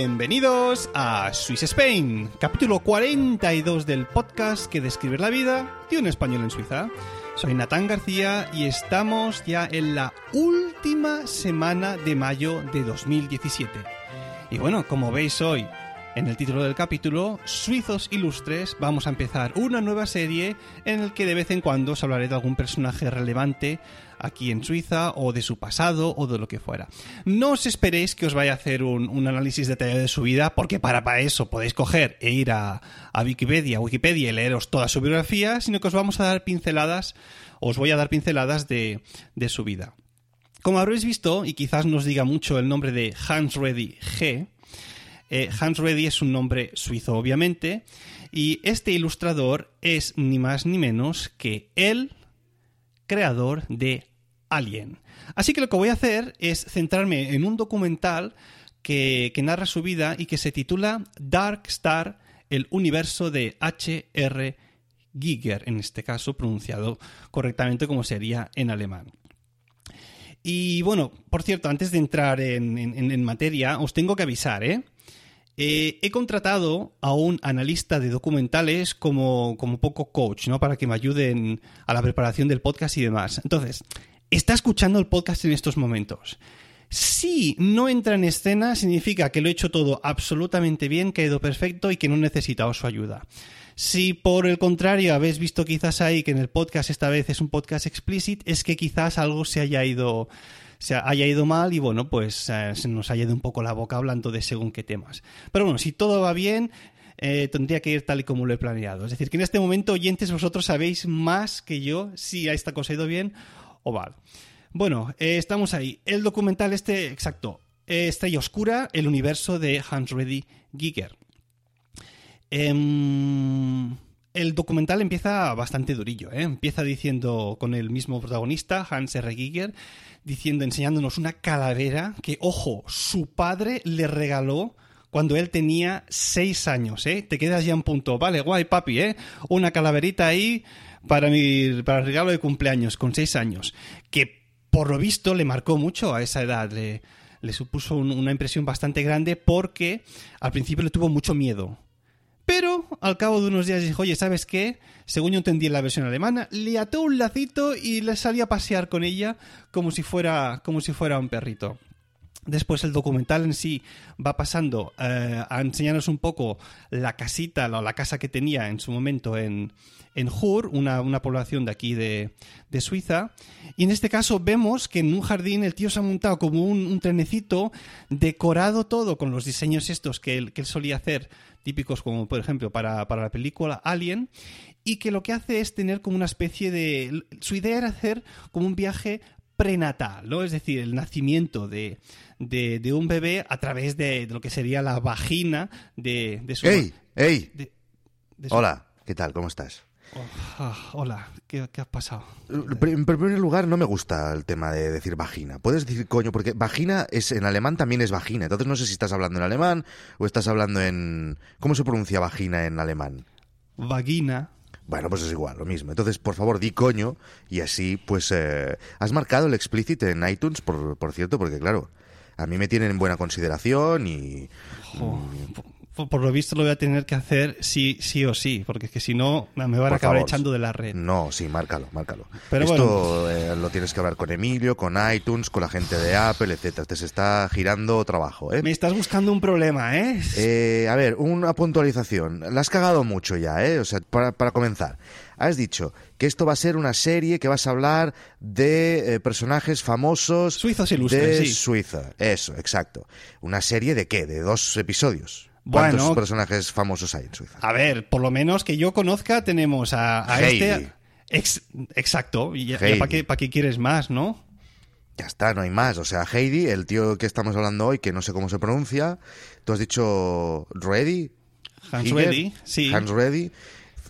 bienvenidos a Swiss Spain, capítulo 42 del podcast que describe la vida de un español en Suiza. Soy Natán García y estamos ya en la última semana de mayo de 2017. Y bueno, como veis hoy en el título del capítulo, Suizos Ilustres, vamos a empezar una nueva serie en el que de vez en cuando os hablaré de algún personaje relevante aquí en Suiza o de su pasado o de lo que fuera. No os esperéis que os vaya a hacer un, análisis detallado de su vida porque para, eso podéis coger e ir a, Wikipedia, Wikipedia y leeros toda su biografía, sino que os vamos a dar pinceladas, os voy a dar pinceladas de, de su vida. Como habréis visto, y quizás nos diga mucho el nombre de Hans Reddy G., eh, Hans Reddy es un nombre suizo, obviamente, y este ilustrador es ni más ni menos que el creador de Alien. Así que lo que voy a hacer es centrarme en un documental que, narra su vida y que se titula Dark Star, el universo de H.R. Giger, en este caso pronunciado correctamente como sería en alemán. Y bueno, por cierto, antes de entrar en, materia, os tengo que avisar, ¿eh? Eh, he contratado a un analista de documentales como, como poco coach, ¿no? Para que me ayuden a la preparación del podcast y demás. Entonces, está escuchando el podcast en estos momentos. Si no entra en escena, significa que lo he hecho todo absolutamente bien, que ha ido perfecto y que no he necesitado su ayuda. Si por el contrario habéis visto quizás ahí que en el podcast esta vez es un podcast explícit, es que quizás algo se haya ido se haya ido mal y bueno, pues eh, se nos haya ido un poco la boca hablando de según qué temas. Pero bueno, si todo va bien, eh, tendría que ir tal y como lo he planeado. Es decir, que en este momento, oyentes, vosotros sabéis más que yo si esta cosa ha ido bien o mal. Bueno, eh, estamos ahí. El documental este, exacto, Estrella Oscura, el universo de Hans Reddy Giger. Em, el documental empieza bastante durillo, ¿eh? Empieza diciendo con el mismo protagonista, Hans R. Giger, diciendo, enseñándonos una calavera que, ojo, su padre le regaló cuando él tenía seis años, ¿eh? Te quedas ya en punto. Vale, guay, papi, ¿eh? Una calaverita ahí para, mi, para el regalo de cumpleaños, con seis años. Que, por lo visto, le marcó mucho a esa edad. Le, supuso una impresión bastante grande porque al principio le tuvo mucho miedo pero al cabo de unos días dijo, oye, ¿sabes qué? Según yo entendí en la versión alemana, le ató un lacito y le salía a pasear con ella como si fuera, como si fuera un perrito. Después el documental en sí va pasando eh, a enseñarnos un poco la casita, la, la casa que tenía en su momento en, en Hur, una, población de aquí de, Suiza. Y en este caso vemos que en un jardín el tío se ha montado como un, trenecito, decorado todo con los diseños estos que él, que él solía hacer, típicos como por ejemplo para, para la película Alien, y que lo que hace es tener como una especie de... Su idea era hacer como un viaje prenatal, ¿no? Es decir, el nacimiento de, de, un bebé a través de, lo que sería la vagina de, su... ¡Ey! ¡Ey! Hola, ¿qué tal? ¿Cómo estás? Oh, ah, hola, ¿Qué, ¿qué, ha pasado? En primer lugar, no me gusta el tema de decir vagina. Puedes decir coño, porque vagina es en alemán también es vagina. Entonces no sé si estás hablando en alemán o estás hablando en... ¿Cómo se pronuncia vagina en alemán? Vagina. Bueno, pues es igual, lo mismo. Entonces, por favor, di coño y así, pues, eh, has marcado el explicit en iTunes, por, por, cierto, porque claro, a mí me tienen en buena consideración y... Por, por lo visto lo voy a tener que hacer sí, sí o sí, porque es que si no me van a acabar favor. echando de la red. No, sí, márcalo, márcalo. Pero Esto eh, lo tienes que hablar con Emilio, con iTunes, con la gente de Apple, etcétera. Te se está girando trabajo, ¿eh? Me estás buscando un problema, ¿eh? Eh, a ver, una puntualización. La has cagado mucho ya, ¿eh? O sea, para, para comenzar. Has dicho que esto va a ser una serie que vas a hablar de eh, personajes famosos Suizos ilustres, de sí. Suiza. Eso, exacto. ¿Una serie de qué? ¿De dos episodios? ¿Cuántos Bueno. personajes famosos hay en Suiza? A ver, por lo menos que yo conozca, tenemos a, este. Ex- exacto. ¿Y para qué, pa' qué quieres más, no? Ya está, no hay más. O sea, Heidi, el tío que estamos hablando hoy, que no sé cómo se pronuncia. Tú has dicho Reddy. Hans Reddy, sí. Hans Reddy,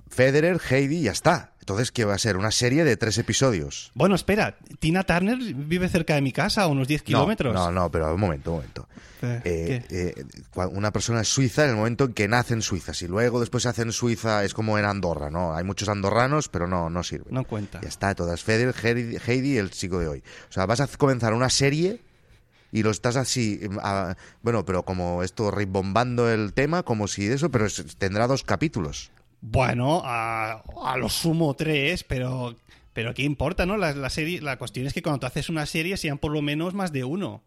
Federer, Heidi, ya está. Entonces, ¿qué va a ser? Una serie de tres episodios. Bueno, espera, Tina Turner vive cerca de mi casa, a unos 10 kilómetros. No, no, no, pero un momento, un momento. Eh, Eh, eh, una persona es suiza en el momento en que nace en Suiza. Si luego después se hace en Suiza, es como en Andorra, ¿no? Hay muchos andorranos, pero no, no sirve. No cuenta. Ya está, todas. Federer, Heidi, y el chico de hoy. O sea, vas a comenzar una serie y lo estás así, mm, a- bueno, pero como esto rimbombando el tema, como si eso, pero tendrá dos capítulos. Bueno, a, a lo sumo tres, pero, pero ¿qué importa, no? La, la serie, la cuestión es que cuando tú haces una serie sean por lo menos más de uno.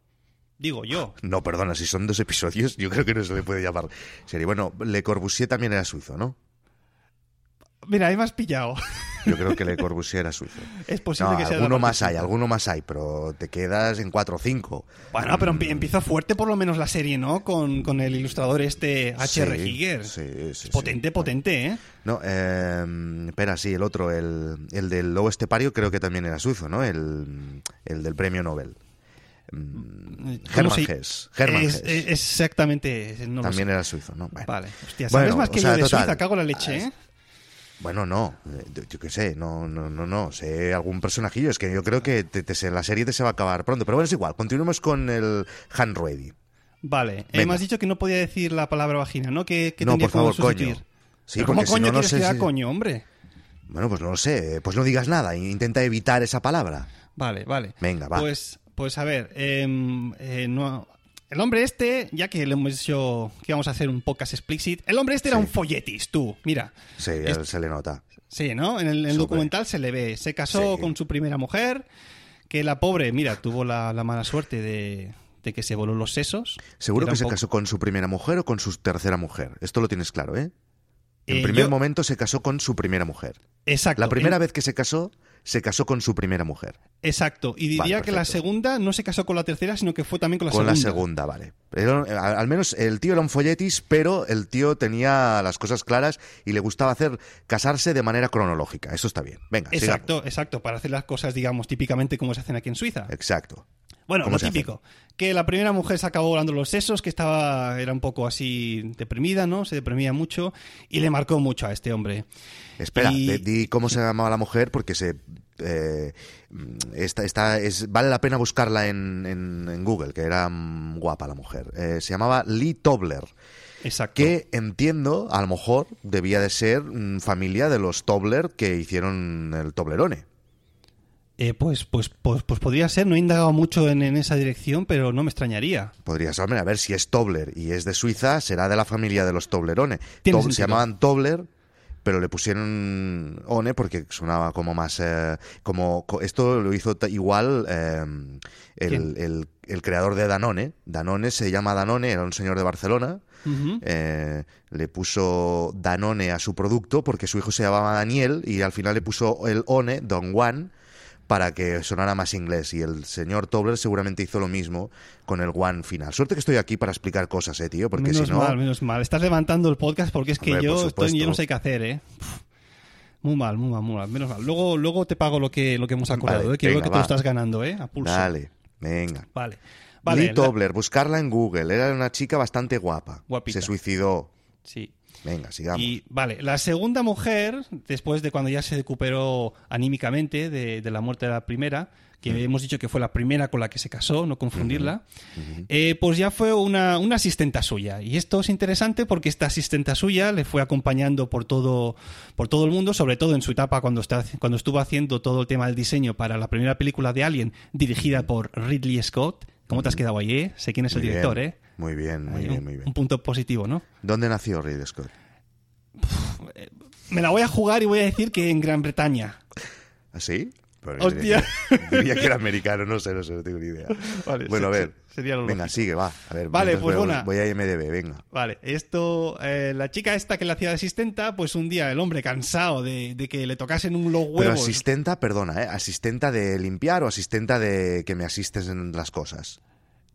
Digo yo. No, perdona, si son dos episodios, yo creo que no se le puede llamar serie. Bueno, Le Corbusier también era suizo, ¿no? Mira, ahí me has pillado. Yo creo que Le Corbusier era suizo. es posible No, que sea alguno más hay, alguno más hay, pero te quedas en cuatro o cinco. Bueno, pero empie- empieza fuerte por lo menos la serie, ¿no? Con, con el ilustrador este H.R. Sí, Giger. sí, sí, sí. potente, potente, ¿eh? No, eh, espera, sí, el otro, el, el del lobo estepario creo que también era suizo, ¿no? El, el del premio Nobel. Mm, ¿Cómo Hermann se- Hesse. Hermann Es- es- exactamente. no también era suizo, ¿no? Bueno. Vale. Hostia, sabes Bueno, más o que sea, yo de total. Suiza, cago la leche, ¿eh? Bueno, no, eh, yo, qué sé, no, no, no, no, sé algún personajillo, es que yo creo que te- te se- la serie te se va a acabar pronto, pero bueno, es igual, continuemos con el Han Ready. Vale. Eh, me has dicho que no podía decir la palabra vagina, ¿no? Que, que No, por favor, sustituir. coño. Sí, ¿Pero porque ¿Cómo si coño no, no sé que haga si- coño, hombre? Bueno, pues no lo sé, pues no digas nada, intenta evitar esa palabra. Vale, vale. Venga, va. Pues, pues a ver, em, eh, no, el hombre este, ya que le hemos dicho que íbamos a hacer un podcast explicit, el hombre este era un folletis, tú, mira. Sí, Es- se le nota. Sí, ¿no? En el, en documental se le ve. Se casó Sí. con su primera mujer, que la pobre, mira, tuvo la, la mala suerte de, de que se voló los sesos. Seguro que se casó con su primera mujer o con su tercera mujer. Esto lo tienes claro, ¿eh? En Eh, primer yo- momento se casó con su primera mujer. Exacto. La primera en- vez que se casó, se casó con su primera mujer. Exacto. Y diría Vale, que la segunda no se casó con la tercera, sino que fue también con la con segunda. la segunda, vale. Pero, eh, al al menos el tío era un folletis, pero el tío tenía las cosas claras y le gustaba hacer casarse de manera cronológica. Eso está bien. Venga, Exacto, sigamos. exacto, para hacer las cosas, digamos, típicamente como se hacen aquí en Suiza. Exacto. Bueno, ¿Cómo lo hace? típico. Que la primera mujer se acabó volando los sesos, que estaba, era un poco así deprimida, ¿no? Se deprimía mucho y le marcó mucho a este hombre. Espera, Y- di cómo se llamaba la mujer porque se eh, esta, esta es, vale la pena buscarla en, en- en Google, que era mm, guapa la mujer. Eh, se llamaba Lee Tobler, Exacto. que entiendo, a lo mejor, debía de ser mm, familia de los Tobler que hicieron el Toblerone. Eh, pues, pues, pues, pues podría ser, no he indagado mucho en, en esa dirección, pero no me extrañaría. Podría ser, hombre, a ver si es Tobler y es de Suiza, será de la familia de los Toblerone. Tiene Tob- se llamaban Tobler, pero le pusieron One porque sonaba como más. eh, como co- Esto lo hizo igual eh, el, el- el creador de Danone. Danone se llama Danone, era un señor de Barcelona. Eh, le puso Danone a su producto porque su hijo se llamaba Daniel y al final le puso el One, Don Juan, para que sonara más inglés. Y el señor Tobler seguramente hizo lo mismo con el One final. Suerte que estoy aquí para explicar cosas, eh, tío, porque menos si no. mal, menos mal. Estás levantando el podcast porque es que yo, estoy, yo no sé qué hacer, ¿eh? Muy mal, muy mal, muy mal. Menos mal. Luego, luego te pago lo que, lo que hemos acordado, Vale, ¿eh? que venga, que tú va. estás ganando, ¿eh? A pulso. Dale, venga. Vale. Vale. Lee la- Tobler, buscarla en Google. Era una chica bastante guapa. Guapita. Se suicidó. Sí. Venga, sigamos. Y vale, la segunda mujer, después de cuando ya se recuperó anímicamente de, de la muerte de la primera, que hemos dicho que fue la primera con la que se casó, no confundirla, eh, pues ya fue una, una asistenta suya. Y esto es interesante porque esta asistenta suya le fue acompañando por todo, por todo el mundo, sobre todo en su etapa cuando, está, cuando estuvo haciendo todo el tema del diseño para la primera película de Alien, dirigida por Ridley Scott. ¿Cómo te has quedado ahí, eh? Sé quién es el director, bien, ¿eh? Muy bien, muy Ahí, bien, muy bien. un punto positivo, ¿no? ¿Dónde nació Ridley Scott? Me la voy a jugar y voy a decir que en Gran Bretaña. ¿Así? Pues Hostia. Diría, que- diría que era americano, no sé, no sé, no tengo ni idea. Vale, bueno, a se- ver. se- sería lo venga, lógico. sigue, va. A ver, Vale, pues voy, una- voy a IMDB, venga. Vale, esto, eh, la chica esta que le hacía de asistenta, pues un día el hombre cansado de, de que le tocasen un los Pero huevos. asistenta, perdona, ¿eh? ¿Asistenta de limpiar o asistenta de que me asistes en las cosas?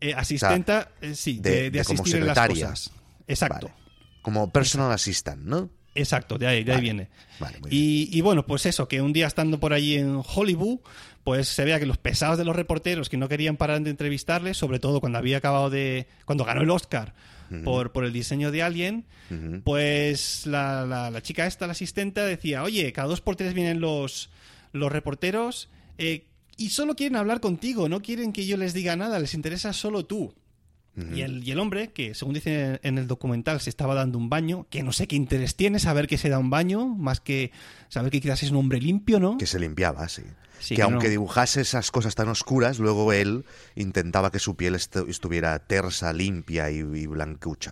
eh, asistenta, eh, sí, de- de, de como asistir en las secretaria. cosas. Exacto, Vale. Como personal assistant, ¿no? Exacto, de ahí, de ahí viene. Vale, Y, y bueno, pues eso, que un día estando por allí en Hollywood, pues se vea que los pesados de los reporteros que no querían parar de entrevistarle, sobre todo cuando había acabado de. cuando ganó el Oscar por, por el diseño de Alien, Ujú. pues la, la- la chica esta, la asistenta, decía, oye, cada dos por tres vienen los, los reporteros eh, y solo quieren hablar contigo, no quieren que yo les diga nada, les interesa solo tú. Y el, y el hombre, que según dice en el documental, se estaba dando un baño, que no sé qué interés tiene saber que se da un baño, más que saber que quizás es un hombre limpio, ¿no? Que se limpiaba, sí. Sí, que que aunque no- dibujase esas cosas tan oscuras, luego él intentaba que su piel estu- estuviera tersa, limpia y, y blancucha.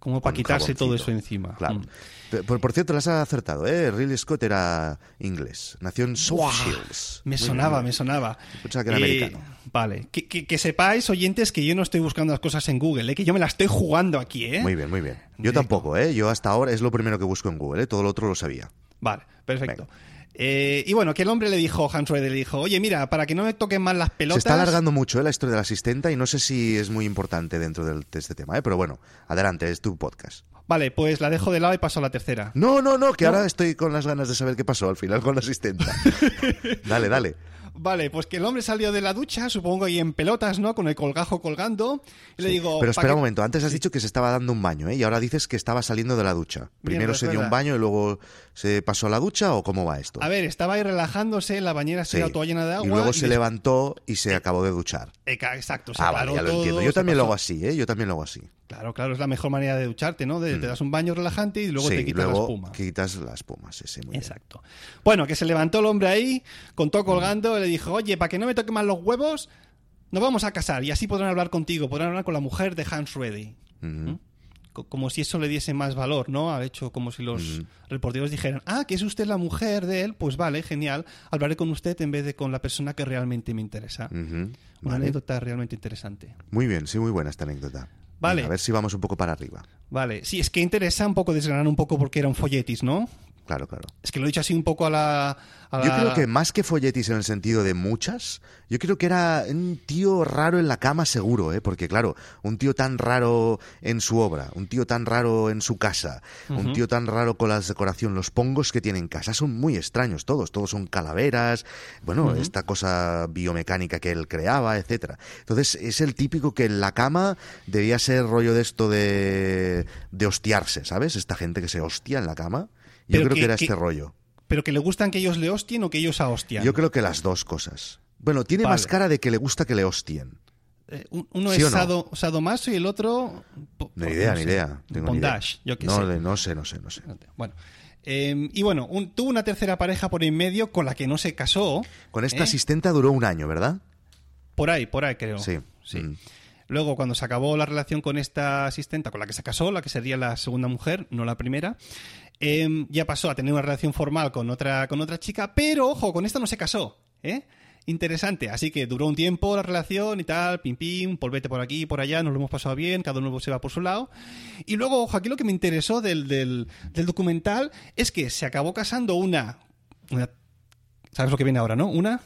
Como para quitarse todo eso encima. Claro. Mm. Por, por cierto, las has acertado, ¿eh? Ridley Scott era inglés. Nació en South Shields. Me sonaba, me sonaba. Pensaba que era Eh, americano. Vale, que, que- que sepáis, oyentes, que yo no estoy buscando las cosas en Google, ¿eh? que yo me las estoy jugando aquí, ¿eh? Muy bien, muy bien. Yo Directo. tampoco, ¿eh? Yo hasta ahora es lo primero que busco en Google, ¿eh? Todo lo otro lo sabía. Vale, perfecto. Eh, y bueno, que el hombre le dijo, Hans Schroeder le dijo, oye, mira, para que no me toquen mal las pelotas... Se está alargando mucho ¿eh? la historia de la asistenta y no sé si es muy importante dentro de este tema, ¿eh? Pero bueno, adelante, es tu podcast. Vale, pues la dejo de lado y paso a la tercera. No, no, no, que ahora estoy con las ganas de saber qué pasó al final con la asistenta. dale, dale. Vale, pues que el hombre salió de la ducha, supongo, y en pelotas, ¿no? Con el colgajo colgando. Y le digo... Pero "¿Pa espera qué-?". un momento, antes has dicho que se estaba dando un baño, ¿eh? Y ahora dices que estaba saliendo de la ducha. ¿Primero Mierda, es se dio un baño y luego se pasó a la ducha o cómo va esto? A ver, estaba ahí relajándose, la bañera se Sí. toda llena de agua. y luego se des- levantó y se acabó de duchar. Exacto, se Ah, paró vale, ya lo todo, entiendo. Yo también lo hago así, ¿eh? Yo también lo hago así. Claro, claro, es la mejor manera de ducharte, ¿no? De- Te das un baño relajante y luego Mm. sí, te quitas luego la espuma. quitas la espuma, sí, sí, muy bien. Exacto. Bueno, que se levantó el hombre ahí, con todo colgando, y le dijo, oye, para que no me toquen más los huevos, nos vamos a casar y así podrán hablar contigo, podrán hablar con la mujer de Hans Reddy. Como si eso le diese más valor, ¿no? Ha hecho como si los reporteros dijeran, ah, que es usted la mujer de él, pues vale, genial, hablaré con usted en vez de con la persona que realmente me interesa. Una Mm, vale. anécdota realmente interesante. Muy bien, sí, muy buena esta anécdota. Vale. Venga, a ver si vamos un poco para arriba. Vale, sí, es que interesa un poco desgranar un poco porque era un folletis, ¿no? Claro, claro. Es que lo he dicho así un poco a la... Yo creo que más que folletis en el sentido de muchas, yo creo que era un tío raro en la cama seguro, ¿eh? Porque claro, un tío tan raro en su obra, un tío tan raro en su casa, un tío tan raro con la decoración, los pongos que tiene en casa son muy extraños todos, todos son calaveras, bueno, esta cosa biomecánica que él creaba, etcétera. Entonces es el típico que en la cama debía ser rollo de esto de, de hostiarse, ¿sabes? Esta gente que se hostia en la cama. Yo Pero creo que- que era que- este rollo. Pero que le gustan que ellos le hostien o que ellos a hostian. Yo creo que las dos cosas. Bueno, tiene Vale. más cara de que le gusta que le hostien. Eh, un- uno ¿Sí es no? sado, sadomaso y el otro... po- po- idea, no ni sé, idea. Tengo ni idea. bondage, yo qué no, sé. no sé, no sé, no sé. Bueno. Eh, y bueno, un- tuvo una tercera pareja por en medio con la que no se casó. Con esta ¿eh? asistenta duró un año, ¿verdad? Por ahí, por ahí creo. Sí. Sí. Mm. Luego, cuando se acabó la relación con esta asistenta, con la que se casó, la que sería la segunda mujer, no la primera, em, ya pasó a tener una relación formal con otra, con otra chica, pero ojo, con esta no se casó, ¿eh? Interesante, así que duró un tiempo la relación y tal, pim pim, polvete por aquí por allá, nos lo hemos pasado bien, cada uno se va por su lado. Y luego, ojo, aquí lo que me interesó del, del, del documental es que se acabó casando una, una- ¿Sabes lo que viene ahora, no? ¿Una?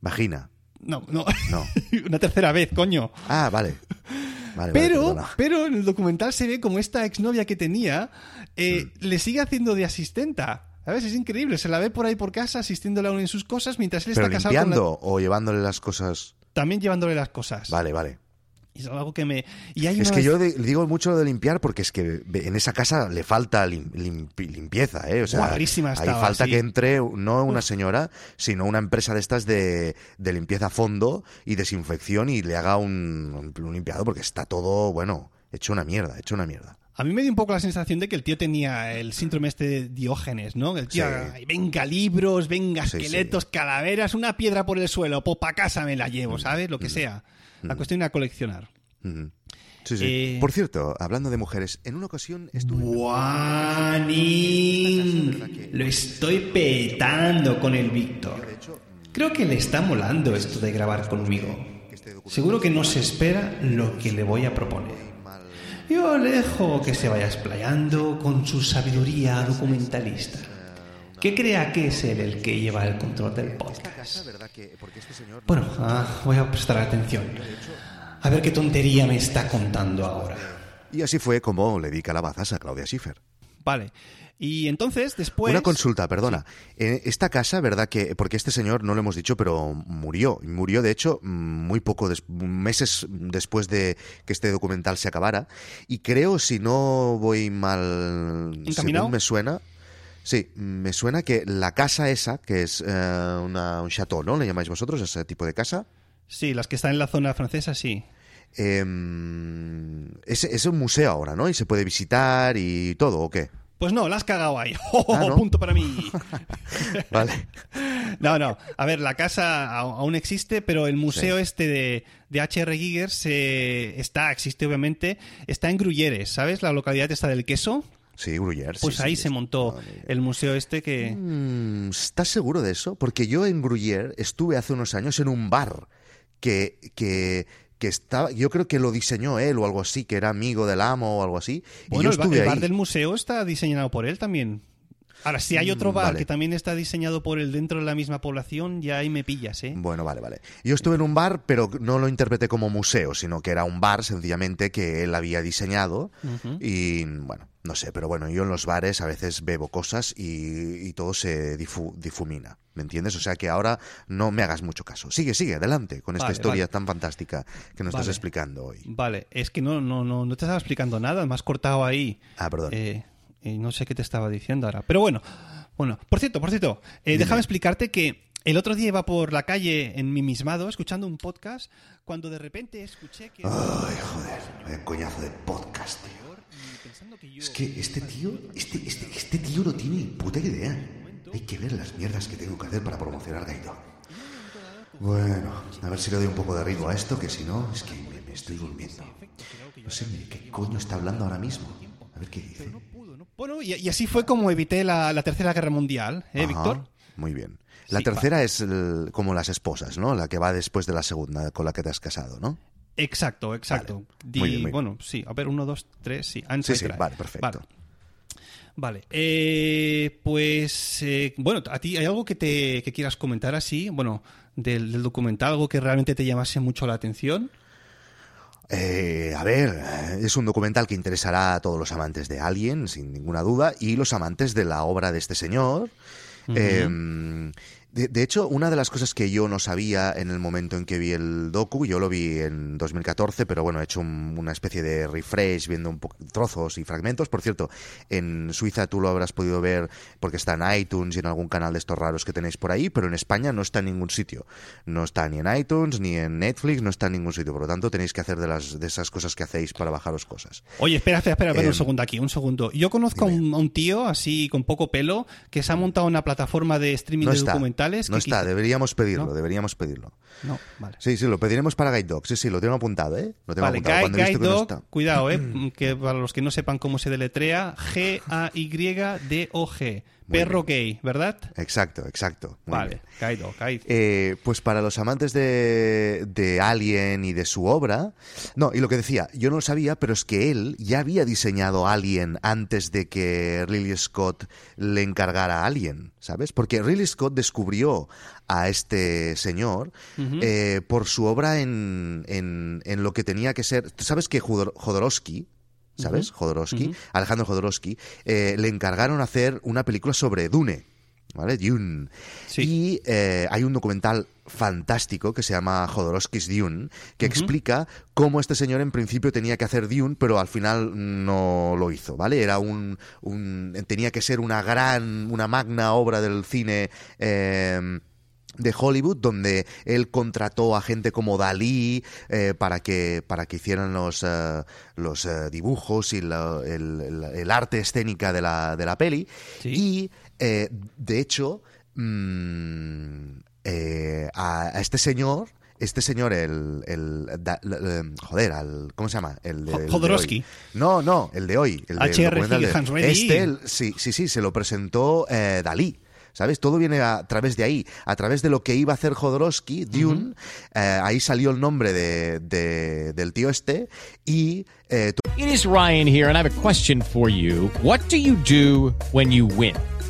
Vagina. No, no. No. una tercera vez, coño. Ah, vale. Vale, Pero, pero en el documental se ve como esta exnovia que tenía eh, Mm. le sigue haciendo de asistenta. ¿Sabes? Es increíble. Se la ve por ahí por casa asistiéndole a uno en sus cosas mientras él Pero está casado con o llevándole las cosas. También llevándole las cosas. Vale, vale. Es algo que me... Y hay Es una que yo de- digo mucho lo de limpiar porque es que en esa casa le falta lim- limpi- limpieza, ¿eh? O sea, estaba, falta sí. que entre no una señora, sino una empresa de estas de, de limpieza a fondo y desinfección y le haga un, un limpiado porque está todo, bueno, hecho una mierda, hecho una mierda. A mí me dio un poco la sensación de que el tío tenía el síndrome este de Diógenes, ¿no? El tío, Sí. "Ay, venga libros, venga Sí, esqueletos, calaveras, una piedra por el suelo, pues para casa me la llevo, ¿sabes? Lo que sea. La cuestión era coleccionar. Sí, sí. Eh, Por cierto, hablando de mujeres, en una ocasión estuve... Juanín, lo estoy petando con el Víctor. Creo que le está molando esto de grabar conmigo. Seguro que no se espera lo que le voy a proponer. Yo le dejo que se vaya explayando con su sabiduría documentalista. Que crea que es él el que lleva el control del podcast. ¿verdad que porque este señor Bueno, ah, voy a prestar atención. A ver qué tontería me está contando ahora. Y así fue como le di calabazas a Claudia Schiffer. Vale. Y entonces, después... Una consulta, perdona. Eh, esta casa, ¿verdad que porque este señor no lo hemos dicho, pero murió, murió de hecho muy poco des- meses después de que este documental se acabara y creo si no voy mal, ¿Encaminado? según me suena, sí, me suena que la casa esa, que es eh, una, un chateau, ¿no? Le llamáis vosotros ese tipo de casa. Sí, las que están en la zona francesa, sí. Eh, es, es un museo ahora, ¿no? Y se puede visitar y todo, ¿o qué? Pues no, la has cagado ahí. ¡Oh, Ah, ¿no? punto para mí! Vale. No, no. A ver, la casa aún existe, pero el museo Sí. este de, de H.R. Giger se, está, existe obviamente, está en Gruyères, ¿sabes? La localidad esta del queso. Sí, Gruyère. Pues sí, ahí sí, se montó Ah, el museo este que... Mm, ¿Estás seguro de eso? Porque yo en Gruyère estuve hace unos años en un bar que, que, que estaba, yo creo que lo diseñó él o algo así, que era amigo del amo o algo así. y Bueno, yo el, el bar ahí. del museo está diseñado por él también. Ahora, si hay otro Mm, bar vale. que también está diseñado por él dentro de la misma población, ya ahí me pillas, ¿eh? Bueno, vale, vale. Yo estuve en un bar, pero no lo interpreté como museo, sino que era un bar sencillamente que él había diseñado. Y bueno, no sé, pero bueno, yo en los bares a veces bebo cosas y, y todo se difu- difumina. ¿Me entiendes? O sea que ahora no me hagas mucho caso. Sigue, sigue, adelante con esta Vale, historia vale. tan fantástica que nos estás explicando hoy. Vale, es que no, no, no, no te estaba explicando nada, me has cortado ahí. Ah, perdón. Eh, y no sé qué te estaba diciendo ahora. Pero bueno, bueno, por cierto, por cierto, eh, déjame explicarte que el otro día iba por la calle en mi mismado escuchando un podcast cuando de repente escuché que... Ay, joder, vaya coñazo de podcast, tío. Es que este tío, este, este, este tío no tiene ni puta idea. Hay que ver las mierdas que tengo que hacer para promocionar Gaito. Bueno, a ver si le doy un poco de ritmo a esto, que si no, es que me, me estoy durmiendo. No sé ni de qué coño está hablando ahora mismo. A ver qué dice. Bueno, y, y así fue como evité la, la Tercera Guerra Mundial, ¿eh, Ajá, Víctor? Muy bien. La Sí, tercera es el- como las esposas, ¿no? La que va después de la segunda con la que te has casado, ¿no? Exacto, exacto. Vale. Di- Muy bien, muy bien. bueno, sí, a ver, uno, dos, tres, sí. Sí, sí, vale, perfecto. Vale. Vale, eh, pues eh, bueno, a ti hay algo que te que quieras comentar así, bueno, del, del documental, algo que realmente te llamase mucho la atención. Eh, a ver, eh, es un documental que interesará a todos los amantes de Alien, sin ninguna duda, y los amantes de la obra de este señor. Eh, de, de hecho, una de las cosas que yo no sabía en el momento en que vi el docu, yo lo vi en 2014, pero bueno, he hecho un- una especie de refresh viendo un trozos y fragmentos. Por cierto, en Suiza tú lo habrás podido ver porque está en iTunes y en algún canal de estos raros que tenéis por ahí, pero en España no está en ningún sitio. No está ni en iTunes, ni en Netflix, no está en ningún sitio. Por lo tanto, tenéis que hacer de, las, de esas cosas que hacéis para bajaros cosas. Oye, espera, espera, espera, Eh, un segundo aquí, un segundo. Yo conozco a un, tío así con poco pelo que se ha montado una plataforma de streaming No de está. No que está, quizá- deberíamos pedirlo, ¿No? deberíamos pedirlo. No, vale. Sí, sí, lo pediremos para Guide Dog. Sí, sí, lo tengo apuntado, ¿eh? Lo tengo Vale, apuntado. Guide, Guide no Dog, está. cuidado, eh, que para los que no sepan cómo se deletrea, G-A-Y-D-O-G, Muy perro gay, ¿verdad? Exacto, exacto. Muy vale, bien. Dog, Guide. Eh, pues para los amantes de, de Alien y de su obra. No, y lo que decía, yo no lo sabía, pero es que él ya había diseñado Alien antes de que Ridley Scott le encargara Alien, ¿sabes? Porque Ridley Scott descubrió a este señor eh, por su obra en, en, en lo que tenía que ser. ¿Tú sabes que Jodor- Jodorowsky, ¿sabes? Jodorowsky, Alejandro Jodorowsky, eh, le encargaron hacer una película sobre Dune. ¿Vale? Dune. Sí. Y eh, hay un documental fantástico que se llama Jodorowsky's Dune, que explica cómo este señor en principio tenía que hacer Dune, pero al final no lo hizo, ¿vale? Era un, un tenía que ser una gran, una magna obra del cine eh, de Hollywood donde él contrató a gente como Dalí eh, para que para que hicieran los eh, los eh, dibujos y la- el, el- el arte escénica de la, de la peli Sí. y eh, de hecho mm, eh, a, a este señor este señor, el, el, da- joder, al, ¿cómo se llama? El de, el de Jodorowsky. No, no, el de hoy. El del H.R. de- Hans Reddy. Este, sí, sí, sí, se lo presentó eh, Dalí. ¿Sabes? Todo viene a través de ahí, a través de lo que iba a hacer Jodorowsky, Dune. eh, ahí salió el nombre de, de- del tío este y eh, It is Ryan here, and I have a question for you. What do you do when you win?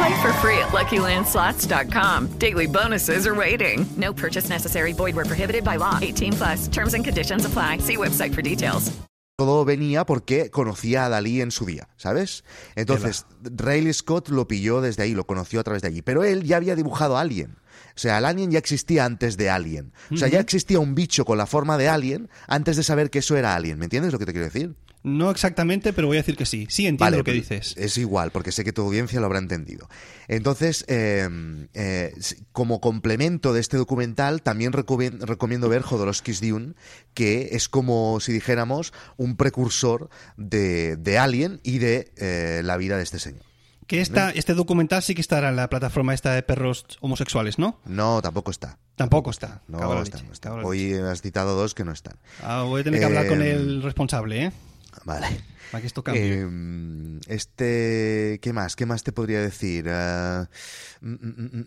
Play for free at LuckyLandSlots.com. Daily bonuses are waiting. No purchase necessary. Void were prohibited by law. 18 plus. Terms and conditions apply. See website for details. todo venía porque conocía a Dalí en su día, ¿sabes? Entonces, Riley Scott lo pilló desde ahí, lo conoció a través de allí. Pero él ya había dibujado a Alien. O sea, el Alien ya existía antes de Alien. O sea, ya existía un bicho con la forma de Alien antes de saber que eso era Alien. ¿Me entiendes lo que te quiero decir? No exactamente, pero voy a decir que sí. Sí, entiendo Vale, lo que dices. Es igual, porque sé que tu audiencia lo habrá entendido. Entonces, eh, eh, s- como complemento de este documental, también recomiendo ver Jodorowsky's Dune, que es como si dijéramos un precursor de, de Alien y de eh, la vida de este señor. Que esta, este documental sí que estará en la plataforma esta de perros homosexuales, ¿no? No, tampoco está. Tampoco está. No, está, leche, no Hoy has citado dos que no están. Ah, voy a tener que hablar con el responsable, ¿eh? Vale. Para que esto cambie. Eh, este, ¿qué más? ¿Qué más te podría decir? Ah, mm, mm,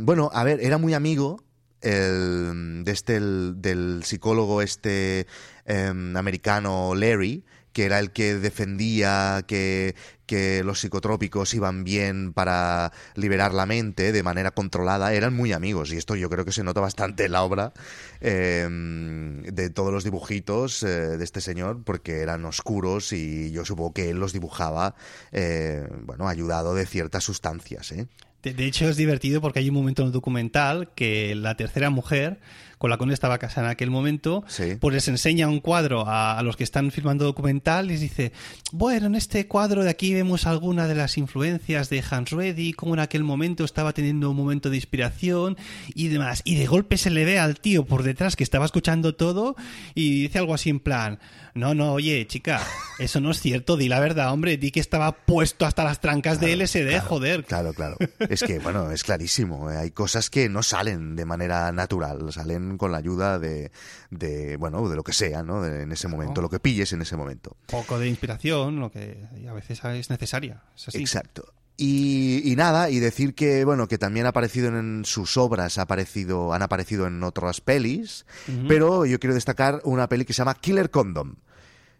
mm, bueno, a ver, era muy amigo el, de este, el- del psicólogo este em, americano Larry, que era el que defendía que, que los psicotrópicos iban bien para liberar la mente de manera controlada, eran muy amigos. Y esto yo creo que se nota bastante en la obra em, de todos los dibujitos eh, de este señor, porque eran oscuros y yo supongo que él los dibujaba, eh, bueno, ayudado de ciertas sustancias. ¿eh? De, de hecho, es divertido porque hay un momento en el documental que la tercera mujer, con la él estaba casada en aquel momento, Sí. pues les enseña un cuadro a, a los que están filmando documental y les dice, bueno, en este cuadro de aquí vemos alguna de las influencias de Hans Reddy, como en aquel momento estaba teniendo un momento de inspiración y demás. Y de golpe se le ve al tío por detrás que estaba escuchando todo y dice algo así en plan, no, no, oye, chica, eso no es cierto, di la verdad, hombre, di que estaba puesto hasta las trancas de LSD, joder. Claro, claro. Es que, bueno, es clarísimo. eh, Hay cosas que no salen de manera natural, salen con la ayuda de, de bueno, de lo que sea, ¿no? De- en ese momento, lo que pilles en ese momento. poco de inspiración, lo que a veces es necesaria. Es así. Exacto. Y, y nada, y decir que, bueno, que también ha aparecido en sus obras, ha aparecido, han aparecido en otras pelis, pero yo quiero destacar una peli que se llama Killer Condom,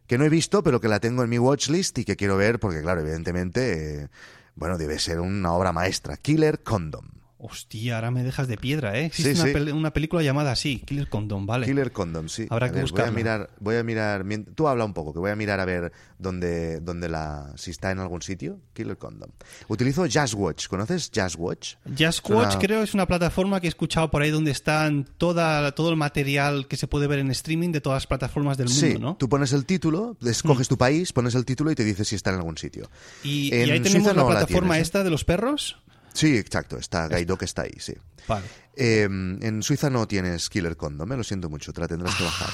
que no he visto, pero que la tengo en mi watchlist y que quiero ver porque, claro, evidentemente, eh, bueno, debe ser una obra maestra. Killer Condom. Hostia, ahora me dejas de piedra, ¿eh? Existe Sí, una, sí. pel- una película llamada así, Killer Condom, vale. Killer Condom, sí. Habrá A que ver, buscarla. Voy a mirar, voy a mirar. Tú habla un poco, que voy a mirar a ver dónde, dónde la. si está en algún sitio. Killer Condom. Utilizo Jazz Watch. ¿Conoces Jazz Watch? Just Es una- Watch creo es una plataforma que he escuchado por ahí donde están toda, todo el material que se puede ver en streaming de todas las plataformas del mundo, Sí, ¿no? Mm. tú pones el título, escoges tu país, pones el título y te dice si está en algún sitio. Y, y En ahí tenemos Suiza la no la plataforma tienes, ¿eh? esta de los perros. Sí, exacto, está Gaido que está ahí, sí. Vale. Eh, en Suiza no tienes Killer Condom, me lo siento mucho, te la tendrás que bajar.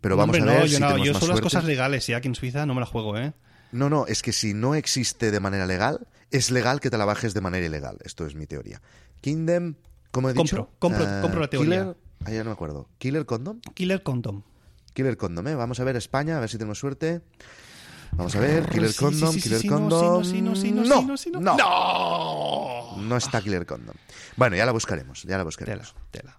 Pero No, vamos hombre, a ver no, si yo no, tenemos yo más solo las cosas legales, y aquí en Suiza no me la juego, ¿eh? No, no, es que si no existe de manera legal, es legal que te la bajes de manera ilegal. Esto es mi teoría. Kingdom, ¿cómo he Compro, dicho? compro- Ah, compro la teoría. Killer, ah, ya no me acuerdo. ¿Killer Condom? Killer Condom. Killer Condom, ¿eh? Vamos a ver España, a ver si tenemos suerte. Vamos a ver, Killer Sí, Condom, sí, sí, Killer Condom. no, no, no, no, no. no, está Killer Condom. Bueno, ya la buscaremos, ya la Tela, buscaremos. tela.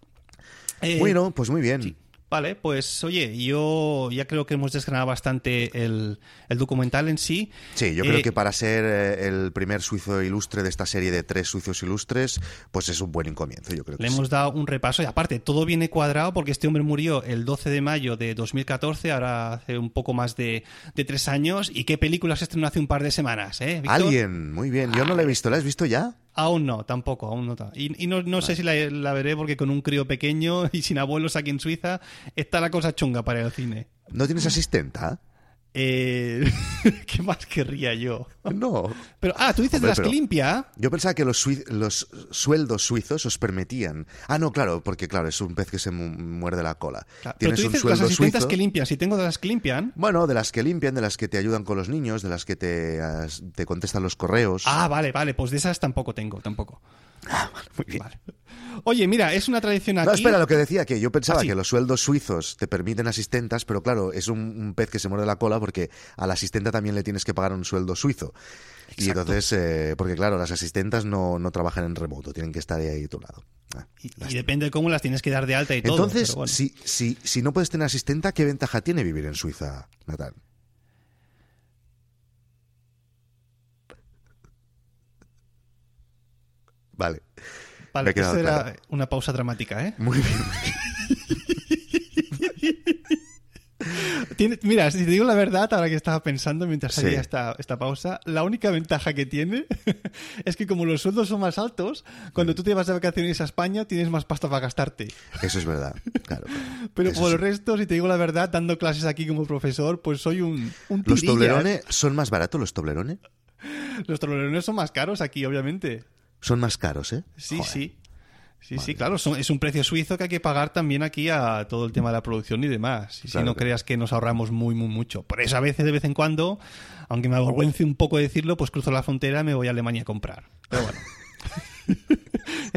Eh, Bueno, pues muy bien. Vale, pues oye, yo ya creo que hemos desgranado bastante el, el documental en sí. Sí, yo Eh, creo que para ser eh, el primer suizo ilustre de esta serie de tres suizos ilustres, pues es un buen comienzo, yo creo que Le sí. hemos dado un repaso y aparte todo viene cuadrado porque este hombre murió el 12 de mayo de 2014, ahora hace un poco más de, de tres años. ¿Y qué película se estrenó hace un par de semanas? ¿eh, Víctor? Alien, muy bien. Yo no la he visto, ¿la has visto ya? Aún no, tampoco, aún no. Y, y no, no sé si la, la veré porque con un crío pequeño y sin abuelos aquí en Suiza está la cosa chunga para el cine. ¿No tienes asistenta? Eh, ¿Qué más querría yo? No. Pero, ah, tú dices Hombre, de las pero- que limpia. Yo pensaba que los, los sueldos suizos os permitían. Ah, no, claro, porque claro, es un pez que se mu- muerde la cola. Claro, Pero Tienes tú un dices las sueldo asistentas suizo. que limpian. Si tengo de las que limpian. Bueno, de las que limpian, de las que te ayudan con los niños, de las que te, te contestan los correos. Ah, vale, vale, pues de esas tampoco tengo, tampoco. muy bien. Vale. Oye, mira, es una tradición aquí. No, espera, lo que decía, que yo pensaba Ah, sí. que los sueldos suizos te permiten asistentas, pero claro, es un, un pez que se muerde la cola porque a la asistenta también le tienes que pagar un sueldo suizo. Y entonces, eh, porque claro, las asistentas no, no trabajan en remoto, tienen que estar ahí a tu lado. Ah, Y, depende de cómo las tienes que dar de alta y todo. Entonces, bueno. si, si, si no puedes tener asistenta, ¿qué ventaja tiene vivir en Suiza, Natán? Vale, Vale, esto era claro. una pausa dramática, ¿eh? muy bien. Tiene- mira, si te digo la verdad, ahora que estaba pensando mientras Sí. hacía esta, esta pausa, la única ventaja que tiene es que como los sueldos son más altos, cuando tú te vas de vacaciones a España tienes más pasta para gastarte. Eso es verdad, claro. Pero Eso por sí. el resto, si te digo la verdad, dando clases aquí como profesor, pues soy un, un ¿Los toblerones son más baratos, los toblerones? Los toblerones son más caros aquí, obviamente. Son más caros, ¿eh? Sí, Joder. sí. Sí, sí, claro, son- es un precio suizo que hay que pagar también aquí a todo el tema de la producción y demás. Y si no creas que nos ahorramos muy, muy mucho. Por eso a veces, de vez en cuando, aunque me avergüence un poco decirlo, pues cruzo la frontera y me voy a Alemania a comprar. Pero bueno.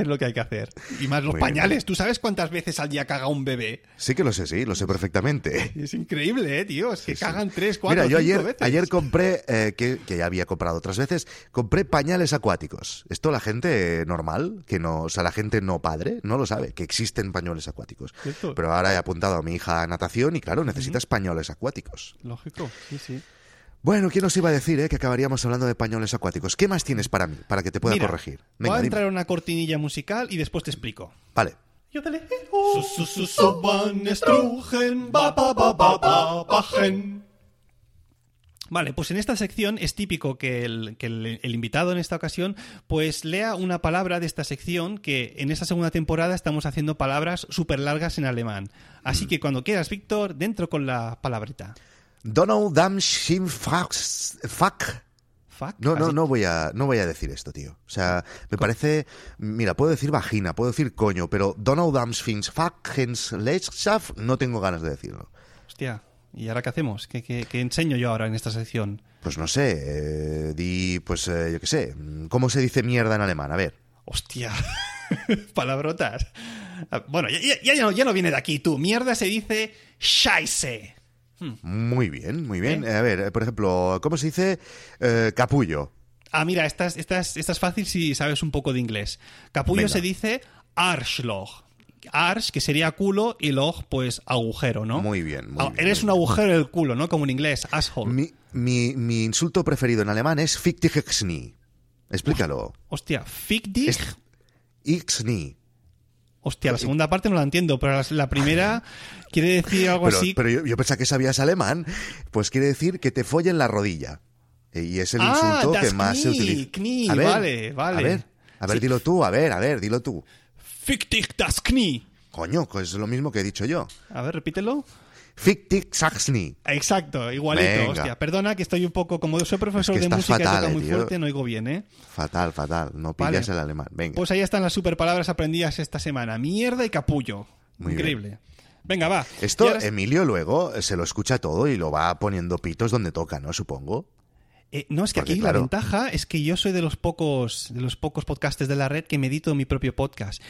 es lo que hay que hacer. Y más los pañales. ¿Tú sabes cuántas veces al día caga un bebé? Sí que lo sé, sí, lo sé perfectamente. Es increíble, ¿eh, tío? Es que Sí, sí. cagan tres, cuatro, Mira, yo cinco ayer, veces. ayer compré, eh, que, que ya había comprado otras veces, compré pañales acuáticos. Esto la gente normal, que no, o sea, la gente no padre, no lo sabe, que existen pañales acuáticos. Cierto. Pero ahora he apuntado a mi hija a natación y claro, necesitas pañales acuáticos. Lógico, sí, sí. Bueno, ¿quién nos iba a decir eh, que acabaríamos hablando de pañales acuáticos? ¿Qué más tienes para mí, para que te pueda Mira, corregir? voy a Venga, entrar dime. una cortinilla musical y después te explico. Vale. Yo te le- Su, su, su, so, van estrugen, ba, ba, ba, ba, ba, bajen. Vale, pues en esta sección es típico que, el, que el- el invitado en esta ocasión pues lea una palabra de esta sección que en esta segunda temporada estamos haciendo palabras súper largas en alemán. Así que cuando quieras, Víctor, dentro con la palabrita. Donald Dam Shim Fax- Fuck. Fuck, No, no, no voy a, no voy a decir esto, tío. O sea, me parece, mira, puedo decir vagina, puedo decir coño, pero Donald Dams Fins Fuckens Leitschaft no tengo ganas de decirlo. Hostia, ¿y ahora qué hacemos? ¿Qué, qué- qué enseño yo ahora en esta sección? Pues no sé, eh, di, pues eh, yo qué sé, ¿cómo se dice mierda en alemán? A ver. Hostia, palabrotas. Ah, Bueno, ya, ya- ya no, ya no viene de aquí, tú. Mierda se dice Scheiße. Muy bien, muy bien. ¿Eh? A ver, eh, por ejemplo, ¿cómo se dice eh, capullo? Ah, mira, esta es, esta es- esta es fácil si sabes un poco de inglés. Capullo Venga. se dice Arschloch. Arsch, que sería culo, y log, pues agujero, ¿no? Muy bien, muy Ah, bien, Eres muy un agujero del culo, ¿no? Como en inglés, asshole. Mi, mi, mi insulto preferido en alemán es Fick dich Ixni. Explícalo. Hostia, fick dich. Es- Ixni. Hostia, la segunda parte no la entiendo, pero la, primera quiere decir algo Pero, así. pero yo, yo pensaba que sabías alemán. Pues quiere decir que te follen la rodilla. Eh, Y es el Ah, insulto que más se utiliza. Knie, a ver, vale, vale. A ver, a ver, Sí. dilo tú, a ver, a ver, dilo tú. Fick dich das Knie. Coño, pues es lo mismo que he dicho yo. A ver, repítelo. Fick dich Saxni. Exacto, igualito. Venga. Hostia, perdona que estoy un poco, como soy profesor Es que de música y fatal, toca eh, muy tío. fuerte, no oigo bien, ¿eh? Fatal, fatal. No Vale. pillas el alemán. Venga. Pues ahí están las super palabras aprendidas esta semana. Mierda y capullo. Muy Increíble. Venga, va. Esto ahora- Emilio luego se lo escucha todo y lo va poniendo pitos donde toca, ¿no? Supongo. Eh, no, es que Porque, aquí claro. la ventaja es que yo soy de los pocos de los pocos podcasters de la red que medito mi propio podcast.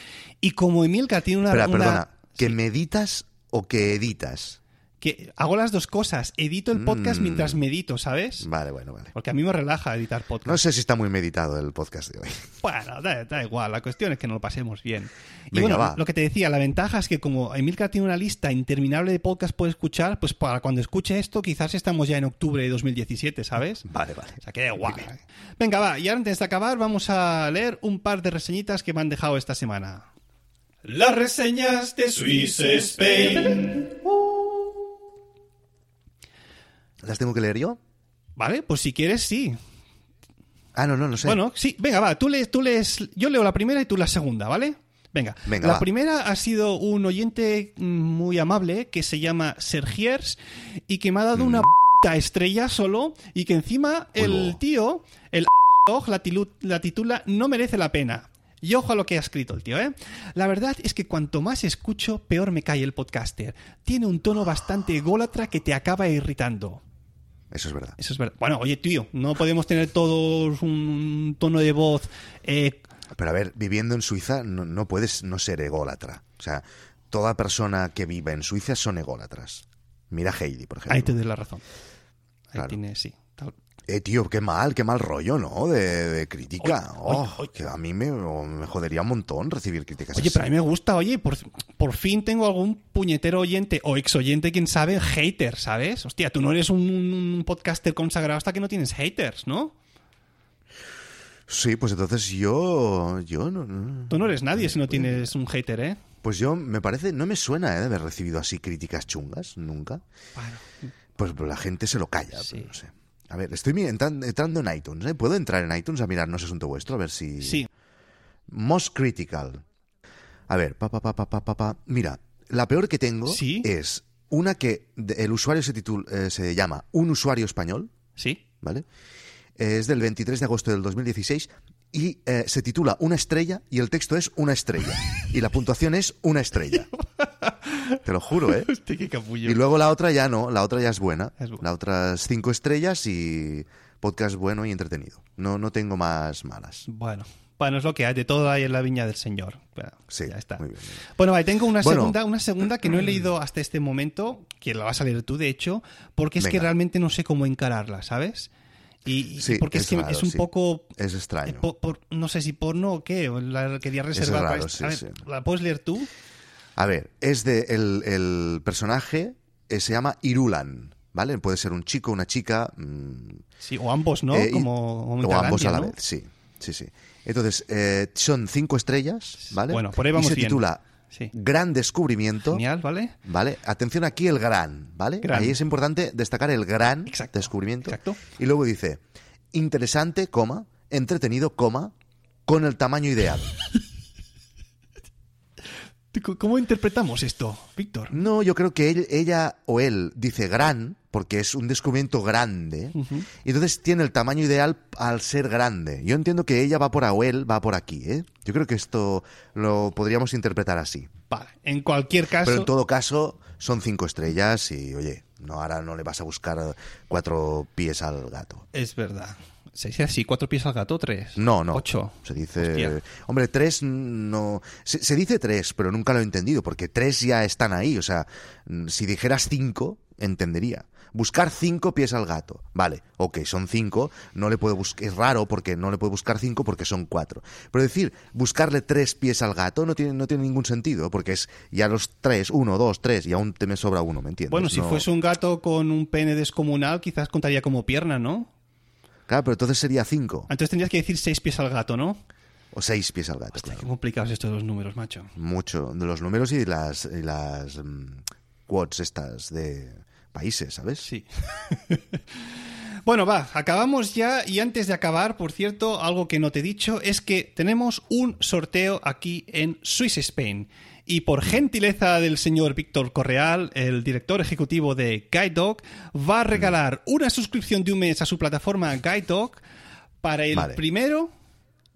Y como Emilka tiene una... Una- perdona. ¿Que Sí, meditas o que editas? Que hago las dos cosas. Edito el podcast Mm. mientras medito, ¿sabes? Vale, bueno, vale. Porque a mí me relaja editar podcast. No sé si está muy meditado el podcast de hoy. Bueno, da, da igual, la cuestión es que nos lo pasemos bien. Y Venga, bueno, va. lo que te decía, la ventaja es que como Emilcar tiene una lista interminable de podcasts puede escuchar, pues para cuando escuche esto quizás estamos ya en octubre de 2017, ¿sabes? Vale, vale. O sea, que da igual. Venga, va, y ahora antes de acabar vamos a leer un par de reseñitas que me han dejado esta semana. Las reseñas de Swiss Spain. ¿Las tengo que leer yo? Vale, pues si quieres, sí. Ah, no, no, no sé. Bueno, sí, venga, va, tú lees, tú lees, yo leo la primera y tú la segunda, ¿vale? Venga, Venga, la va. primera ha sido un oyente mm, muy amable que se llama Sergiers y que me ha dado una puta estrella solo y que encima el Uy, tío, el la, la titula No merece la pena. Y ojo a lo que ha escrito el tío, ¿eh? La verdad es que cuanto más escucho, peor me cae el podcaster. Tiene un tono bastante ególatra que te acaba irritando. Eso es verdad. Eso es verdad. Bueno, oye, tío, no podemos tener todos un tono de voz. eh, Pero a ver, viviendo en Suiza no, no puedes no ser ególatra. O sea, toda persona que vive en Suiza son ególatras. Mira Heidi, por ejemplo. ahí te doy la razón. Ahí Claro. tienes, sí. Tal- Eh, tío, qué mal, qué mal rollo, ¿no? De, de crítica. Oye, Oh, oye, oye. Que a mí me, me jodería un montón recibir críticas Oye, así. pero a mí me gusta, oye, por, por fin tengo algún puñetero oyente o ex oyente, quién sabe, hater, ¿sabes? Hostia, tú no eres un, un podcaster consagrado hasta que no tienes haters, ¿no? Sí, pues entonces yo... yo no, no- Tú no eres nadie si no tienes un hater, ¿eh? Pues yo, me parece, no me suena ¿eh? de haber recibido así críticas chungas, nunca. Bueno, Pues la gente se lo calla, Sí. pero no sé. A ver, estoy mi- entran- entrando en iTunes, ¿eh? ¿Puedo entrar en iTunes a mirar No es asunto vuestro? A ver si... sí. Most Critical. A ver, pa, pa, pa, pa, pa, pa. Mira, la peor que tengo Sí. es una que el usuario se, titul- eh, se llama Un usuario español, Sí. ¿vale? Eh, Es del 23 de agosto del 2016 y eh, se titula Una estrella y el texto es Una estrella. Y la puntuación es Una estrella. Te lo juro, ¿eh? Hostia, qué capullo. Y luego la otra ya no, la otra ya es buena. Es buena. La otra es cinco estrellas y podcast bueno y entretenido. No, no tengo más malas. Bueno. Bueno, es lo que hay, de todo hay en la viña del Señor. Bueno, Sí, ya está. muy bien, muy bien. Bueno, vale, tengo una Bueno. segunda, una segunda que no he leído hasta este momento, que la vas a leer tú, de hecho, porque es que Venga. realmente no sé cómo encararla, ¿sabes? Y, y Sí, porque es, es que raro, es un sí. poco... Es eh, extraño. po- por- no sé si porno o qué, la quería reservar para raro, esto. A sí, ver, sí. ¿la puedes leer tú? A ver, es de el, el personaje eh, se llama Irulan, ¿vale? Puede ser un chico, una chica, mm, Sí, o ambos, ¿no? Eh, y- como, o ambos a la ¿no? vez, sí, sí, sí. Entonces, eh, son cinco estrellas, ¿vale? Bueno, por ahí y vamos se bien. titula Sí. Gran Descubrimiento, Genial, ¿vale? ¿vale? Atención aquí el gran, ¿vale? Gran. Ahí es importante destacar el gran Exacto, descubrimiento. exacto. Y luego dice, interesante, coma, entretenido, coma, con el tamaño ideal. ¿Cómo interpretamos esto, Víctor? No, yo creo que él- ella o él dice gran, porque es un descubrimiento grande, y entonces tiene el tamaño ideal al ser grande. Yo entiendo que ella va por ahí o él va por aquí, ¿eh? Yo creo que esto lo podríamos interpretar así. Vale, en cualquier caso... Pero en todo caso, son cinco estrellas y, oye, no ahora no le vas a buscar cuatro pies al gato. Es verdad. ¿Se dice así? ¿Cuatro pies al gato? ¿Tres? No, no. ¿Ocho? Se dice. Hostia. Hombre, tres no. Se, se dice tres, pero nunca lo he entendido, porque tres ya están ahí. O sea, si dijeras cinco, entendería. Buscar cinco pies al gato. Vale, ok, son cinco. No le puedo buscar. Es raro porque no le puedo buscar cinco porque son cuatro. Pero decir, buscarle tres pies al gato no tiene, no tiene ningún sentido, porque es ya los tres, uno, dos, tres, y aún te me sobra uno, ¿me entiendes? Bueno, si No- fuese un gato con un pene descomunal, quizás contaría como pierna, ¿no? Claro, pero entonces sería cinco. Entonces tendrías que decir seis pies al gato, ¿no? O seis pies al gato. Hostia, claro. qué complicados estos los números, macho. mucho de los números y las y las mm, quotes estas de países, ¿sabes? Sí. bueno, va, acabamos ya y antes de acabar, por cierto, algo que no te he dicho es que tenemos un sorteo aquí en Swiss Spain. Y por gentileza del señor Víctor Correal, el director ejecutivo de Guide Dog, va a regalar una suscripción de un mes a su plataforma Guide Dog para el Vale. primero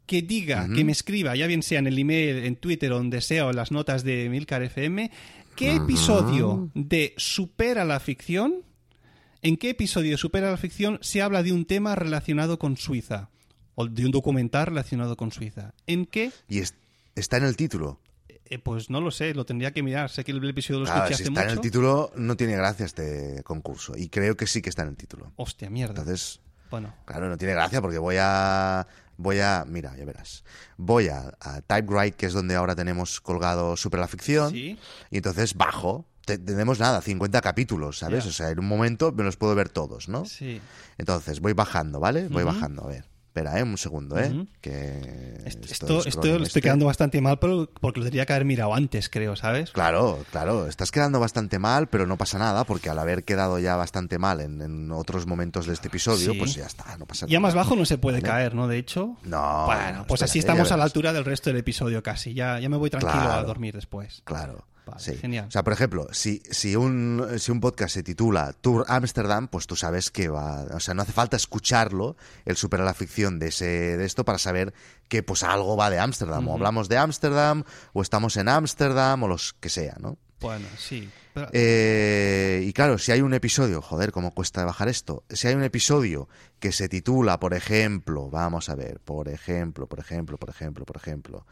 que diga, que me escriba, ya bien sea en el email, en Twitter, o donde sea, o en las notas de Milcar FM, qué episodio de Supera la Ficción, en qué episodio de Supera la Ficción se habla de un tema relacionado con Suiza, o de un documental relacionado con Suiza. ¿En qué? Y es- está en el título. Eh, pues no lo sé, lo tendría que mirar. Sé que el episodio lo Claro, escuché si está mucho. en el título, no tiene gracia este concurso. Y creo que sí que está en el título. Hostia, mierda. Entonces, Bueno, claro, no tiene gracia porque voy a. Voy a. Mira, ya verás. Voy a, a Typewrite, que es donde ahora tenemos colgado Super la Ficción. sí. Y entonces bajo. Te- tenemos nada, 50 capítulos, ¿sabes? O sea, en un momento me los puedo ver todos, ¿no? Sí. Entonces voy bajando, ¿vale? Voy bajando, a ver. Espera, ¿eh? Un segundo, ¿eh? Que Esto, esto esto, es esto scrolling lo estoy este. quedando bastante mal pero- porque lo tendría que haber mirado antes, creo, ¿sabes? Claro, claro, estás quedando bastante mal, pero no pasa nada, porque al haber quedado ya bastante mal en, en otros momentos de este episodio, Sí. pues ya está, no pasa Ya nada. más bajo no se puede Vale. caer, ¿no? De hecho. No, Bueno, no, pues así ya estamos a la altura del resto del episodio casi. Ya, ya me voy tranquilo a dormir después. Claro. Vale, sí. genial. O sea, por ejemplo, si, si, un, si un podcast se titula Tour Amsterdam, pues tú sabes que va. O sea, no hace falta escucharlo, el super a la ficción de, ese, de esto, para saber que pues algo va de Ámsterdam. O hablamos de Ámsterdam, o estamos en Ámsterdam, o los que sea, ¿no? Bueno, sí. Pero- Eh, y claro, si hay un episodio, joder, cómo cuesta bajar esto. Si hay un episodio que se titula, por ejemplo, vamos a ver, por ejemplo, por ejemplo, por ejemplo, por ejemplo.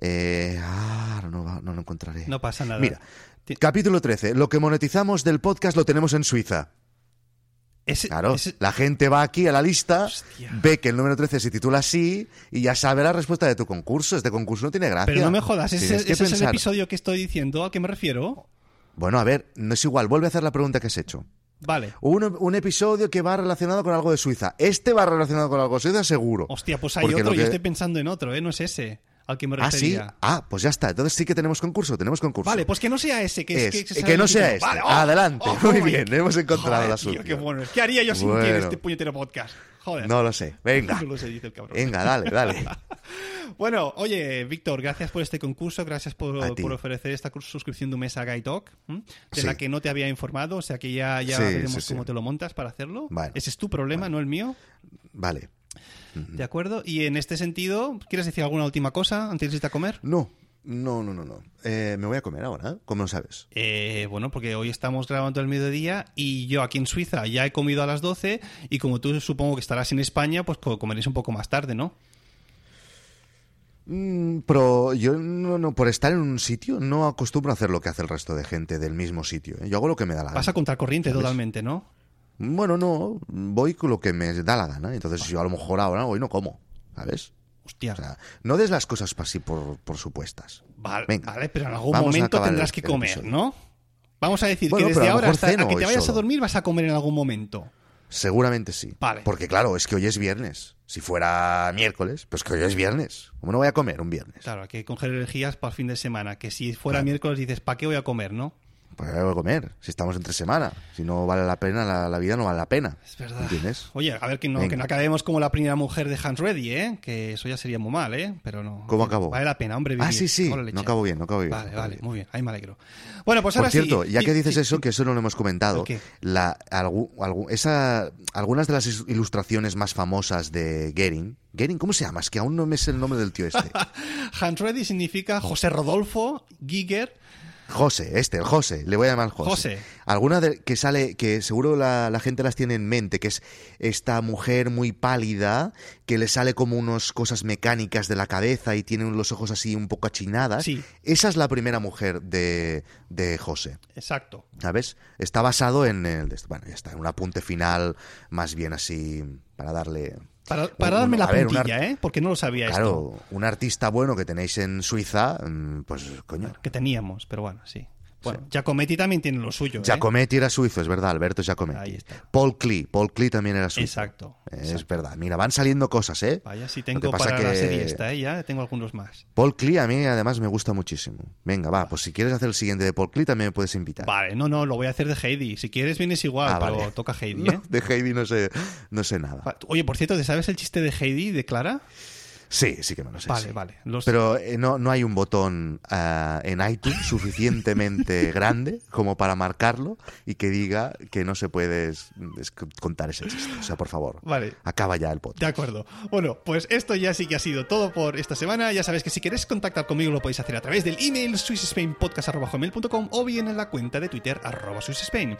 Eh, ah, no, lo encontraré. no pasa nada. Mira, capítulo 13. Lo que monetizamos del podcast lo tenemos en Suiza. ese- Claro, ese- la gente va aquí a la lista, Hostia. ve que el número 13 se titula así y ya sabe la respuesta de tu concurso. Este concurso no tiene gracia. Pero no me jodas, ese, es el episodio que estoy diciendo. ¿A qué me refiero? Bueno, a ver, no es igual. Vuelve a hacer la pregunta que has hecho. Vale. Un, un episodio que va relacionado con algo de Suiza. Este va relacionado con algo de Suiza, seguro. Hostia, pues hay Porque otro. que- estoy pensando en otro, ¿eh? No es ese al que me Ah, sí. refería. Ah, pues ya está. Entonces sí que tenemos concurso. Tenemos concurso. Vale, pues que no sea ese, que, Es- que, que sale no sea este. Vale, oh, Adelante. oh, Muy oh, bien, hemos encontrado Joder, la tío, qué bueno. ¿Qué haría yo sin ti en Bueno. este puñetero podcast? Joder. No lo sé. Venga. No lo sé, dice el cabrón. Venga, dale, dale. Bueno, oye, Víctor, gracias por este concurso, gracias por, ofrecer esta suscripción de un mes a Guy Talk, ¿m? de Sí. la que no te había informado, o sea que ya, ya Sí, veremos sí, cómo te lo montas para hacerlo. Bueno. Ese es tu problema, no el mío, Vale. ¿De acuerdo? Y en este sentido, ¿quieres decir alguna última cosa antes de irte a comer? No, no, no, no. no. Eh, me voy a comer ahora. ¿eh? ¿Cómo lo sabes? Eh, bueno, porque hoy estamos grabando el mediodía y yo aquí en Suiza ya he comido a las 12 y como tú supongo que estarás en España, pues co- comeréis un poco más tarde, ¿no? Mm, pero yo no, no, por estar en un sitio no acostumbro a hacer lo que hace el resto de gente del mismo sitio. ¿eh? Yo hago lo que me da la Vas a gana. contracorriente totalmente, ¿no? Bueno, no, voy con lo que me da la gana. Entonces yo a lo mejor ahora hoy no como, ¿sabes? Hostia. O sea, no des las cosas así por, por supuestas. Vale, Venga, vale, pero en algún momento tendrás el- que comer. ¿no? Vamos a decir Bueno, que desde ahora hasta a que te vayas a dormir vas a comer en algún momento. Seguramente sí. Vale. Porque claro, es que hoy es viernes. Si fuera miércoles, pues que hoy es viernes. ¿Cómo no voy a comer un viernes? Claro, hay que coger energías para el fin de semana. Que si fuera Claro. miércoles dices, ¿para qué voy a comer, no? Pues voy a comer. Si estamos entre semana. Si no vale la pena, la, la vida no vale la pena. Es verdad. ¿Entiendes? Oye, a ver que no, Venga. que no acabemos como la primera mujer de Hans Reddy, ¿eh? Que eso ya sería muy mal, ¿eh? Pero no. ¿Cómo acabó? Vale la pena, hombre. Ah, sí, sí. No acabo bien, no acabo bien. Vale, no vale, bien. muy bien. Ahí me alegro. Bueno, pues Por ahora cierto, sí. ya que dices di- eso, que eso no lo hemos comentado, ¿El qué? la, algu- algu- esa, algunas de las ilustraciones más famosas de Gering, Gering, ¿cómo se llama? Es que aún no me sé el nombre del tío este. Hans Reddy significa José Rodolfo Giger. José, este, el José, le voy a llamar José. José. Alguna de, que sale, que seguro la, la gente las tiene en mente, que es esta mujer muy pálida, que le sale como unas cosas mecánicas de la cabeza y tiene los ojos así un poco achinadas. Sí. Esa es la primera mujer de, de José. Exacto. ¿Sabes? Está basado en el. Bueno, ya está, en un apunte final, más bien así, para darle. Para, darme la ver, un puntilla, ¿eh? Porque no lo sabía esto. Claro, un artista bueno que tenéis en Suiza, mm, pues coño. Que teníamos, pero bueno, sí. Bueno, Giacometti también tiene lo suyo. ¿eh? Giacometti era suizo, es verdad, Alberto Giacometti. Ahí está. Paul Klee, Paul Klee también era suizo. Exacto, Es exacto. verdad. Mira, van saliendo cosas, ¿eh? Vaya, si tengo para la que- serie esta, ¿eh? Ya tengo algunos más. Paul Klee a mí además me gusta muchísimo. Venga, va, pues si quieres hacer el siguiente de Paul Klee también me puedes invitar. Vale, no, no, lo voy a hacer de Heidi. Si quieres vienes igual, Ah, pero vale. toca Heidi, No, ¿eh? de Heidi no sé, no sé nada. Oye, por cierto, ¿te sabes el chiste de Heidi de Clara? Sí, sí que me lo sé. Vale, sí. vale. Los- Pero eh, no, no hay un botón ah, en iTunes suficientemente grande como para marcarlo y que diga que no se puede es- es- contar ese chiste. O sea, por favor, Vale. acaba ya el podcast. De acuerdo. Bueno, pues esto ya sí que ha sido todo por esta semana. Ya sabéis que si queréis contactar conmigo lo podéis hacer a través del email swissspainpodcast.com o bien en la cuenta de Twitter arroba swissspain.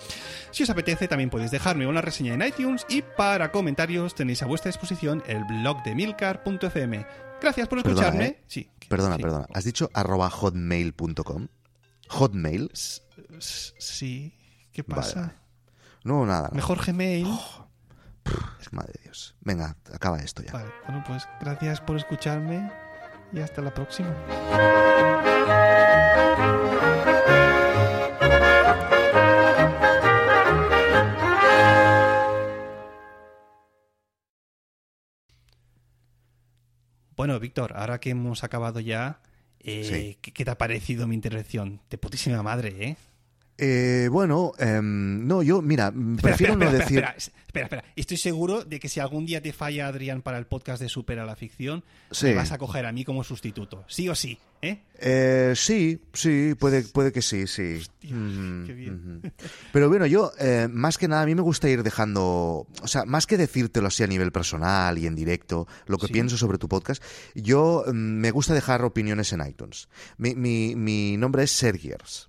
Si os apetece también podéis dejarme una reseña en iTunes y para comentarios tenéis a vuestra disposición el blog de milcar.fm. Gracias por Perdona, escucharme. ¿eh? Sí. Perdona, sí. perdona. ¿Has dicho arroba hotmail.com? ¿Hotmail? S- s- Sí. ¿Qué pasa? vale. No, nada. nada. Mejor Gmail. Madre de Dios. Venga, acaba esto ya. Vale, bueno, pues gracias por escucharme y hasta la próxima. Bueno, Víctor, ahora que hemos acabado ya, eh, Sí. ¿qué, qué te ha parecido mi intervención? De putísima madre, ¿eh? Eh, bueno, em, no, yo, mira, prefiero espera, no espera, decir. Espera, espera, espera. Estoy seguro de que si algún día te falla Adrián para el podcast de Supera la Ficción, Sí. me vas a coger a mí como sustituto. Sí o sí, ¿eh? Eh, sí, sí, puede, puede que sí, sí. Mhm, qué bien. mhm. Pero bueno, yo, eh, más que nada, a mí me gusta ir dejando, o sea, más que decírtelo así a nivel personal y en directo, lo que Sí. pienso sobre tu podcast, yo mm, me gusta dejar opiniones en iTunes. Mi, mi, mi nombre es Sergiers.